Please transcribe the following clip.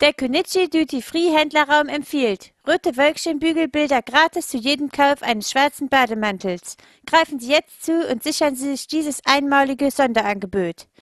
Der Konichi Duty Free Händlerraum empfiehlt rote Wölkchen-Bügelbilder gratis zu jedem Kauf eines schwarzen Bademantels. Greifen Sie jetzt zu und sichern Sie sich dieses einmalige Sonderangebot.